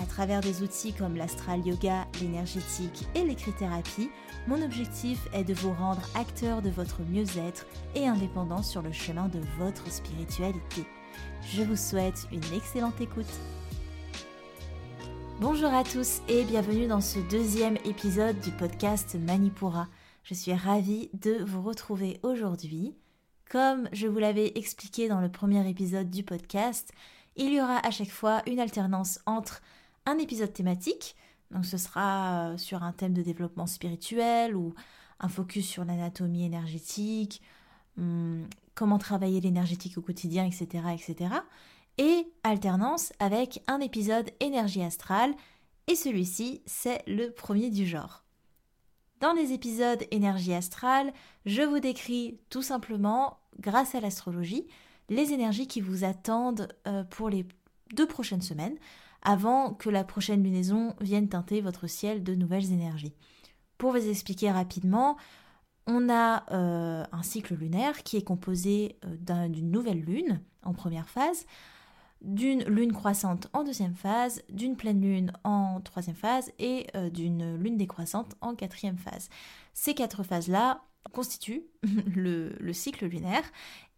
à travers des outils comme l'astral yoga, l'énergétique et l'écrit-thérapie, mon objectif est de vous rendre acteur de votre mieux-être et indépendant sur le chemin de votre spiritualité. Je vous souhaite une excellente écoute. Bonjour à tous et bienvenue dans ce deuxième épisode du podcast Manipura. Je suis ravie de vous retrouver aujourd'hui. Comme je vous l'avais expliqué dans le premier épisode du podcast, il y aura à chaque fois une alternance entre un épisode thématique, donc ce sera euh, sur un thème de développement spirituel ou un focus sur l'anatomie énergétique, hum, comment travailler l'énergétique au quotidien, etc., etc. Et alternance avec un épisode énergie astrale, et celui-ci, c'est le premier du genre. Dans les épisodes énergie astrale, je vous décris tout simplement, grâce à l'astrologie, les énergies qui vous attendent euh, pour les deux prochaines semaines avant que la prochaine lunaison vienne teinter votre ciel de nouvelles énergies. Pour vous expliquer rapidement, on a euh, un cycle lunaire qui est composé euh, d'une nouvelle lune en première phase, d'une lune croissante en deuxième phase, d'une pleine lune en troisième phase et euh, d'une lune décroissante en quatrième phase. Ces quatre phases-là constituent le, le, cycle lunaire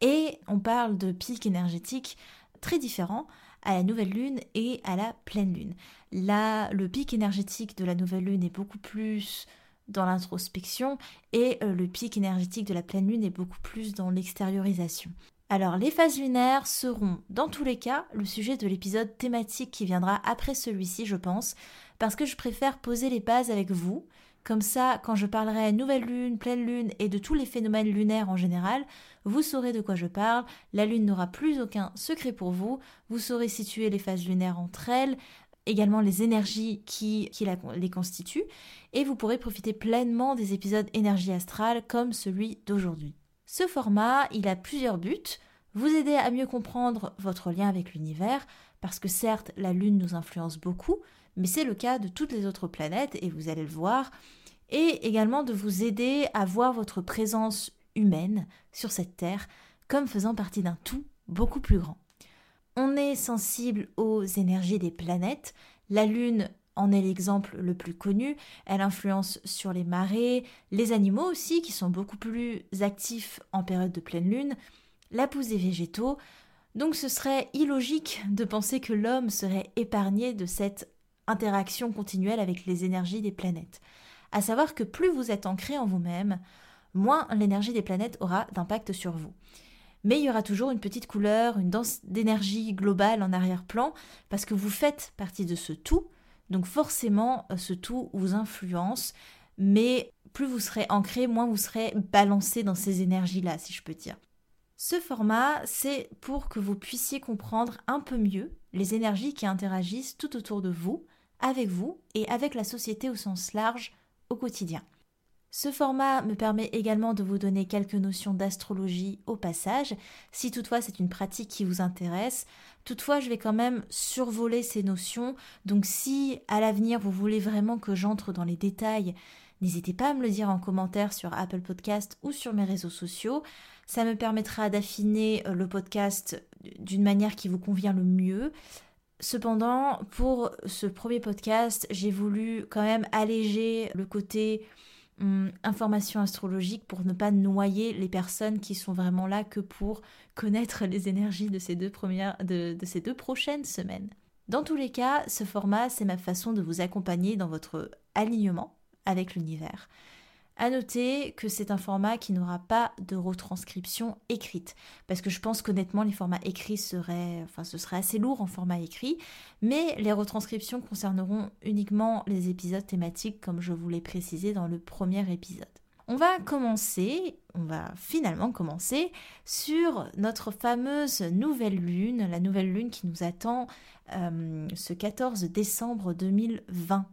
et on parle de pics énergétiques très différents à la nouvelle lune et à la pleine lune. Là, le pic énergétique de la nouvelle lune est beaucoup plus dans l'introspection et euh, le pic énergétique de la pleine lune est beaucoup plus dans l'extériorisation. Alors les phases lunaires seront dans tous les cas le sujet de l'épisode thématique qui viendra après celui-ci je pense, parce que je préfère poser les bases avec vous, comme ça, quand je parlerai nouvelle lune, pleine lune et de tous les phénomènes lunaires en général, vous saurez de quoi je parle, la lune n'aura plus aucun secret pour vous, vous saurez situer les phases lunaires entre elles, également les énergies qui, les constituent, et vous pourrez profiter pleinement des épisodes énergie astrale comme celui d'aujourd'hui. Ce format, il a plusieurs buts. Vous aider à mieux comprendre votre lien avec l'univers, parce que certes, la Lune nous influence beaucoup, mais c'est le cas de toutes les autres planètes, et vous allez le voir, et également de vous aider à voir votre présence humaine sur cette Terre comme faisant partie d'un tout beaucoup plus grand. On est sensible aux énergies des planètes, la Lune en est l'exemple le plus connu, elle influence sur les marées, les animaux aussi qui sont beaucoup plus actifs en période de pleine Lune, la pousse des végétaux, donc ce serait illogique de penser que l'homme serait épargné de cette interaction continuelle avec les énergies des planètes. À savoir que plus vous êtes ancré en vous-même, moins l'énergie des planètes aura d'impact sur vous. Mais il y aura toujours une petite couleur, une danse d'énergie globale en arrière-plan, parce que vous faites partie de ce tout, donc forcément ce tout vous influence, mais plus vous serez ancré, moins vous serez balancé dans ces énergies-là, si je peux dire. Ce format, c'est pour que vous puissiez comprendre un peu mieux les énergies qui interagissent tout autour de vous, avec vous et avec la société au sens large au quotidien. Ce format me permet également de vous donner quelques notions d'astrologie au passage, si toutefois c'est une pratique qui vous intéresse. Toutefois, je vais quand même survoler ces notions, donc si à l'avenir vous voulez vraiment que j'entre dans les détails, n'hésitez pas à me le dire en commentaire sur Apple Podcast ou sur mes réseaux sociaux. Ça me permettra d'affiner le podcast d'une manière qui vous convient le mieux. Cependant, pour ce premier podcast, j'ai voulu quand même alléger le côté hum, information astrologique pour ne pas noyer les personnes qui sont vraiment là que pour connaître les énergies de ces deux prochaines semaines. Dans tous les cas, ce format, c'est ma façon de vous accompagner dans votre alignement avec l'univers. À noter que c'est un format qui n'aura pas de retranscription écrite, parce que je pense qu'honnêtement les formats écrits seraient, enfin ce serait assez lourd en format écrit, mais les retranscriptions concerneront uniquement les épisodes thématiques comme je vous l'ai précisé dans le premier épisode. On va commencer, on va finalement commencer sur notre fameuse nouvelle lune, la nouvelle lune qui nous attend euh, ce 14 décembre 2020.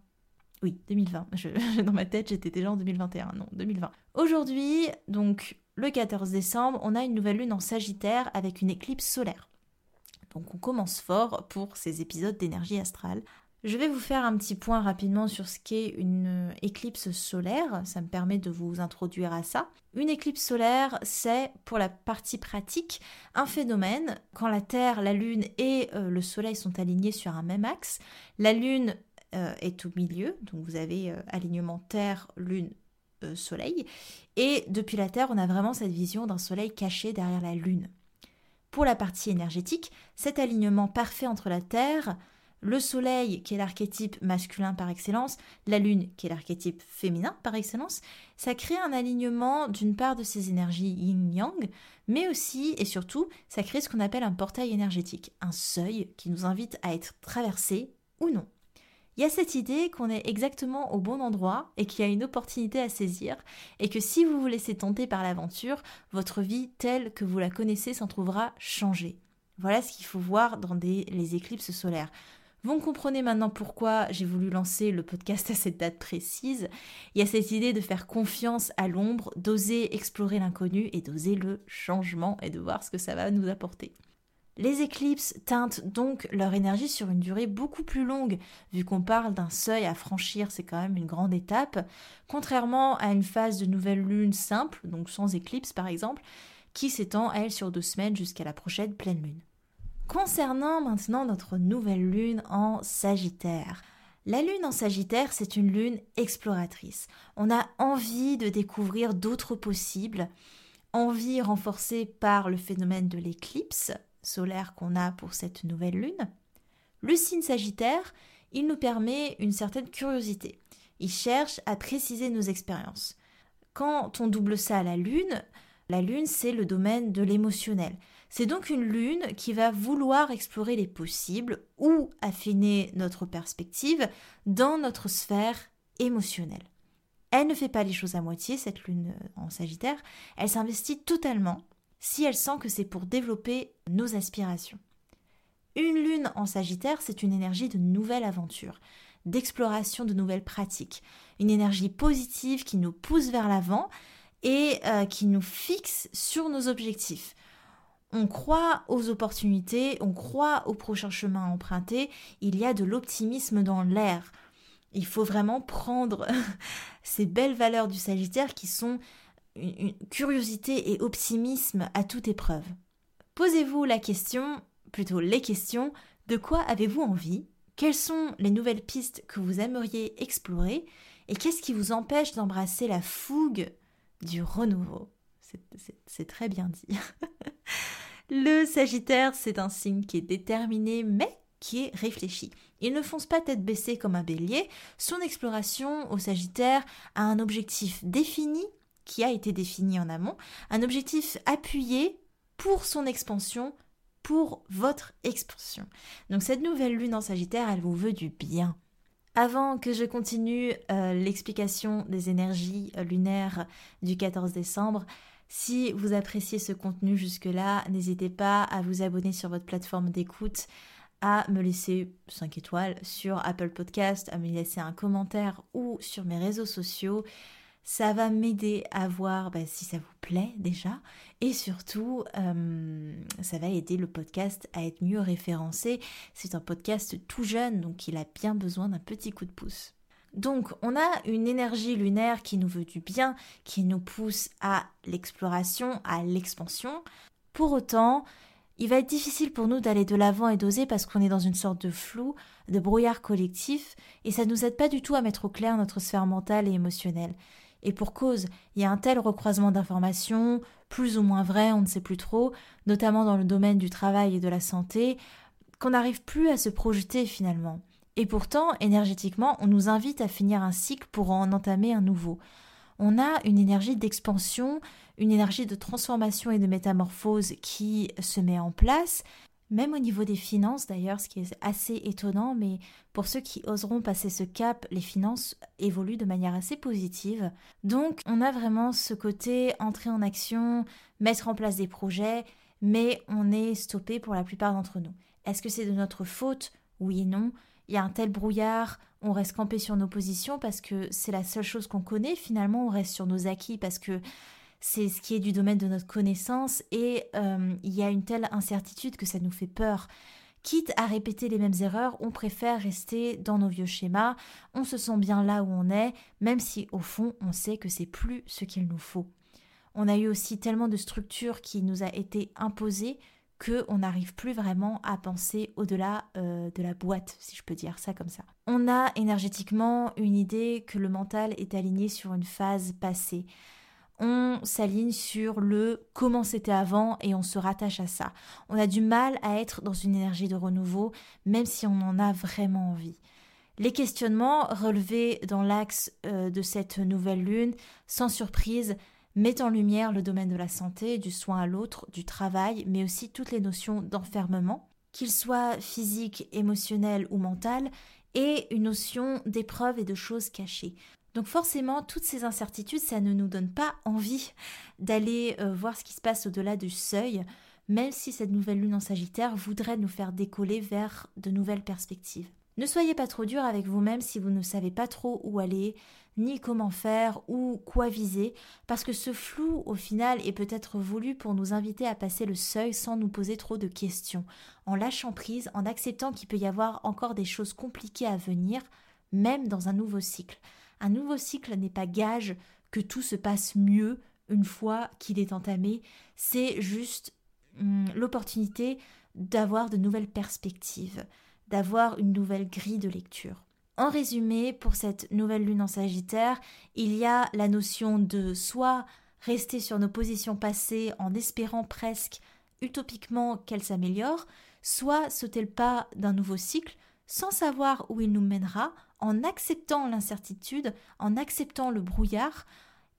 Oui, 2020. dans ma tête, j'étais déjà en 2021. Non, 2020. Aujourd'hui, donc le 14 décembre, on a une nouvelle lune en Sagittaire avec une éclipse solaire. Donc on commence fort pour ces épisodes d'énergie astrale. Je vais vous faire un petit point rapidement sur ce qu'est une euh, éclipse solaire, ça me permet de vous introduire à ça. Une éclipse solaire, c'est pour la partie pratique un phénomène quand la Terre, la Lune et euh, le Soleil sont alignés sur un même axe. La Lune est au milieu, donc vous avez alignement Terre, Lune, Soleil. Et depuis la Terre, on a vraiment cette vision d'un Soleil caché derrière la Lune. Pour la partie énergétique, cet alignement parfait entre la Terre, le Soleil, qui est l'archétype masculin par excellence, la Lune, qui est l'archétype féminin par excellence, ça crée un alignement d'une part de ces énergies yin-yang, mais aussi et surtout, ça crée ce qu'on appelle un portail énergétique, un seuil qui nous invite à être traversé ou non. Il y a cette idée qu'on est exactement au bon endroit et qu'il y a une opportunité à saisir et que si vous vous laissez tenter par l'aventure, votre vie telle que vous la connaissez s'en trouvera changée. Voilà ce qu'il faut voir dans les éclipses solaires. Vous comprenez maintenant pourquoi j'ai voulu lancer le podcast à cette date précise. Il y a cette idée de faire confiance à l'ombre, d'oser explorer l'inconnu et d'oser le changement et de voir ce que ça va nous apporter. Les éclipses teintent donc leur énergie sur une durée beaucoup plus longue, vu qu'on parle d'un seuil à franchir, c'est quand même une grande étape, contrairement à une phase de nouvelle lune simple, donc sans éclipse par exemple, qui s'étend elle sur deux semaines jusqu'à la prochaine pleine lune. Concernant maintenant notre nouvelle lune en Sagittaire. La lune en Sagittaire, c'est une lune exploratrice. On a envie de découvrir d'autres possibles, envie renforcée par le phénomène de l'éclipse solaire qu'on a pour cette nouvelle lune. Le signe Sagittaire, il nous permet une certaine curiosité. Il cherche à préciser nos expériences. Quand on double ça à la lune, la lune, c'est le domaine de l'émotionnel. C'est donc une lune qui va vouloir explorer les possibles ou affiner notre perspective dans notre sphère émotionnelle. Elle ne fait pas les choses à moitié, cette lune en Sagittaire, elle s'investit totalement si elle sent que c'est pour développer nos aspirations. Une lune en Sagittaire, c'est une énergie de nouvelle aventure, d'exploration de nouvelles pratiques, une énergie positive qui nous pousse vers l'avant et euh, qui nous fixe sur nos objectifs on croit aux opportunités, on croit au prochain chemin à emprunter, il y a de l'optimisme dans l'air. Il faut vraiment prendre ces belles valeurs du Sagittaire qui sont une, curiosité et optimisme à toute épreuve. Posez-vous la question, plutôt les questions, de quoi avez-vous envie? Quelles sont les nouvelles pistes que vous aimeriez explorer? Et qu'est-ce qui vous empêche d'embrasser la fougue du renouveau? C'est très bien dit. Le Sagittaire, c'est un signe qui est déterminé, mais qui est réfléchi. Il ne fonce pas tête baissée comme un bélier. Son exploration au Sagittaire a un objectif défini, qui a été défini en amont, un objectif appuyé pour son expansion, pour votre expansion. Donc cette nouvelle lune en Sagittaire, elle vous veut du bien. Avant que je continue euh, l'explication des énergies euh, lunaires du 14 décembre, si vous appréciez ce contenu jusque-là, n'hésitez pas à vous abonner sur votre plateforme d'écoute, à me laisser 5 étoiles sur Apple Podcast, à me laisser un commentaire ou sur mes réseaux sociaux. Ça va m'aider à voir bah, si ça vous plaît déjà et surtout euh, ça va aider le podcast à être mieux référencé. C'est un podcast tout jeune donc il a bien besoin d'un petit coup de pouce. Donc on a une énergie lunaire qui nous veut du bien, qui nous pousse à l'exploration, à l'expansion. Pour autant, il va être difficile pour nous d'aller de l'avant et d'oser parce qu'on est dans une sorte de flou, de brouillard collectif, et ça ne nous aide pas du tout à mettre au clair notre sphère mentale et émotionnelle. Et pour cause, il y a un tel recroisement d'informations, plus ou moins vraies, on ne sait plus trop, notamment dans le domaine du travail et de la santé, qu'on n'arrive plus à se projeter finalement. Et pourtant, énergétiquement, on nous invite à finir un cycle pour en entamer un nouveau. On a une énergie d'expansion, une énergie de transformation et de métamorphose qui se met en place, même au niveau des finances d'ailleurs, ce qui est assez étonnant, mais pour ceux qui oseront passer ce cap, les finances évoluent de manière assez positive. Donc on a vraiment ce côté entrer en action, mettre en place des projets, mais on est stoppé pour la plupart d'entre nous. Est-ce que c'est de notre faute? Oui et non il y a un tel brouillard, on reste campé sur nos positions parce que c'est la seule chose qu'on connaît. Finalement, on reste sur nos acquis parce que c'est ce qui est du domaine de notre connaissance et euh, il y a une telle incertitude que ça nous fait peur. Quitte à répéter les mêmes erreurs, on préfère rester dans nos vieux schémas, on se sent bien là où on est, même si au fond on sait que c'est plus ce qu'il nous faut. On a eu aussi tellement de structures qui nous a été imposées qu'on n'arrive plus vraiment à penser au-delà euh, de la boîte, si je peux dire ça comme ça. On a énergétiquement une idée que le mental est aligné sur une phase passée. On s'aligne sur le comment c'était avant et on se rattache à ça. On a du mal à être dans une énergie de renouveau, même si on en a vraiment envie. Les questionnements relevés dans l'axe euh, de cette nouvelle lune, sans surprise, met en lumière le domaine de la santé, du soin à l'autre, du travail, mais aussi toutes les notions d'enfermement, qu'ils soient physiques, émotionnels ou mentales, et une notion d'épreuve et de choses cachées. Donc forcément, toutes ces incertitudes, ça ne nous donne pas envie d'aller euh, voir ce qui se passe au-delà du seuil, même si cette nouvelle lune en Sagittaire voudrait nous faire décoller vers de nouvelles perspectives. Ne soyez pas trop dur avec vous-même si vous ne savez pas trop où aller, ni comment faire ou quoi viser, parce que ce flou, au final, est peut-être voulu pour nous inviter à passer le seuil sans nous poser trop de questions, en lâchant prise, en acceptant qu'il peut y avoir encore des choses compliquées à venir, même dans un nouveau cycle. Un nouveau cycle n'est pas gage que tout se passe mieux une fois qu'il est entamé, c'est juste hum, l'opportunité d'avoir de nouvelles perspectives, d'avoir une nouvelle grille de lecture. En résumé, pour cette nouvelle lune en Sagittaire, il y a la notion de soit rester sur nos positions passées en espérant presque utopiquement qu'elles s'améliorent, soit sauter le pas d'un nouveau cycle sans savoir où il nous mènera, en acceptant l'incertitude, en acceptant le brouillard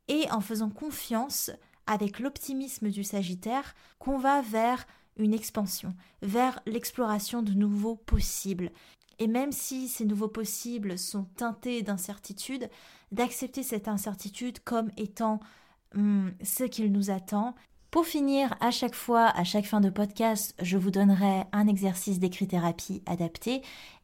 et en faisant confiance avec l'optimisme du Sagittaire qu'on va vers une expansion, vers l'exploration de nouveaux possibles. Et même si ces nouveaux possibles sont teintés d'incertitude, d'accepter cette incertitude comme étant hum, ce qu'il nous attend. Pour finir, à chaque fois, à chaque fin de podcast, je vous donnerai un exercice d'écrit-thérapie adapté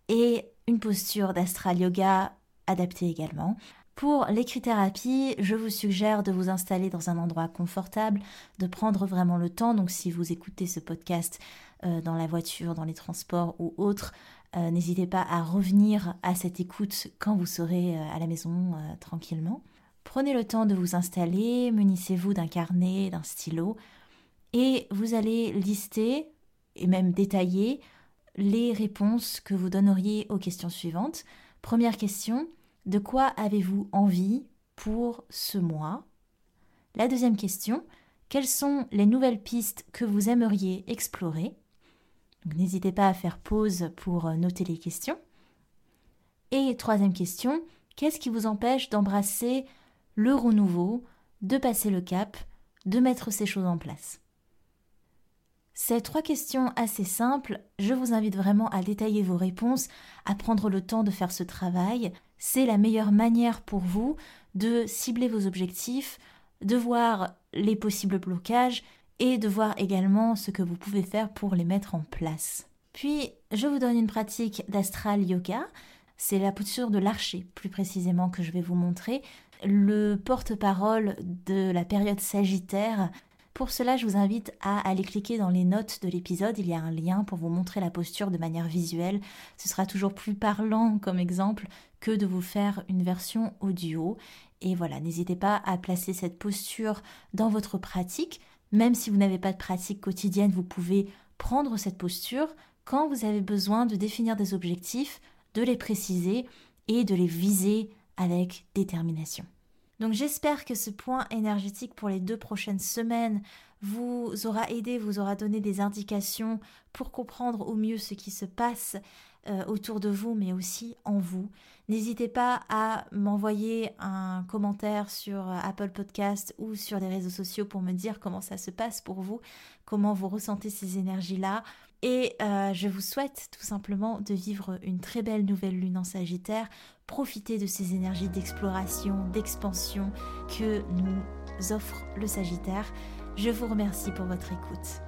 et une posture d'astral yoga adaptée également. Pour l'écrit-thérapie, je vous suggère de vous installer dans un endroit confortable, de prendre vraiment le temps. Donc si vous écoutez ce podcast euh, dans la voiture, dans les transports ou autres, euh, n'hésitez pas à revenir à cette écoute quand vous serez euh, à la maison tranquillement. Prenez le temps de vous installer, munissez-vous d'un carnet, d'un stylo, et vous allez lister et même détailler les réponses que vous donneriez aux questions suivantes. Première question, de quoi avez-vous envie pour ce mois? La deuxième question, quelles sont les nouvelles pistes que vous aimeriez explorer? N'hésitez pas à faire pause pour euh, noter les questions. Et troisième question, qu'est-ce qui vous empêche d'embrasser le renouveau, de passer le cap, de mettre ces choses en place? Ces trois questions assez simples, je vous invite vraiment à détailler vos réponses, à prendre le temps de faire ce travail. C'est la meilleure manière pour vous de cibler vos objectifs, de voir les possibles blocages et de voir également ce que vous pouvez faire pour les mettre en place. Puis, je vous donne une pratique d'astral yoga. C'est la posture de l'archer, plus précisément, que je vais vous montrer. Le porte-parole de la période sagittaire. Pour cela, je vous invite à aller cliquer dans les notes de l'épisode. Il y a un lien pour vous montrer la posture de manière visuelle. Ce sera toujours plus parlant comme exemple que de vous faire une version audio. Et voilà, n'hésitez pas à placer cette posture dans votre pratique. Même si vous n'avez pas de pratique quotidienne, vous pouvez prendre cette posture quand vous avez besoin de définir des objectifs, de les préciser et de les viser avec détermination. Donc j'espère que ce point énergétique pour les deux prochaines semaines vous aura aidé, vous aura donné des indications pour comprendre au mieux ce qui se passe euh, autour de vous, mais aussi en vous. N'hésitez pas à m'envoyer un commentaire sur euh, Apple Podcast ou sur les réseaux sociaux pour me dire comment ça se passe pour vous, comment vous ressentez ces énergies-là. Et euh, je vous souhaite tout simplement de vivre une très belle nouvelle lune en Sagittaire. Profitez de ces énergies d'exploration, d'expansion que nous offre le Sagittaire. Je vous remercie pour votre écoute.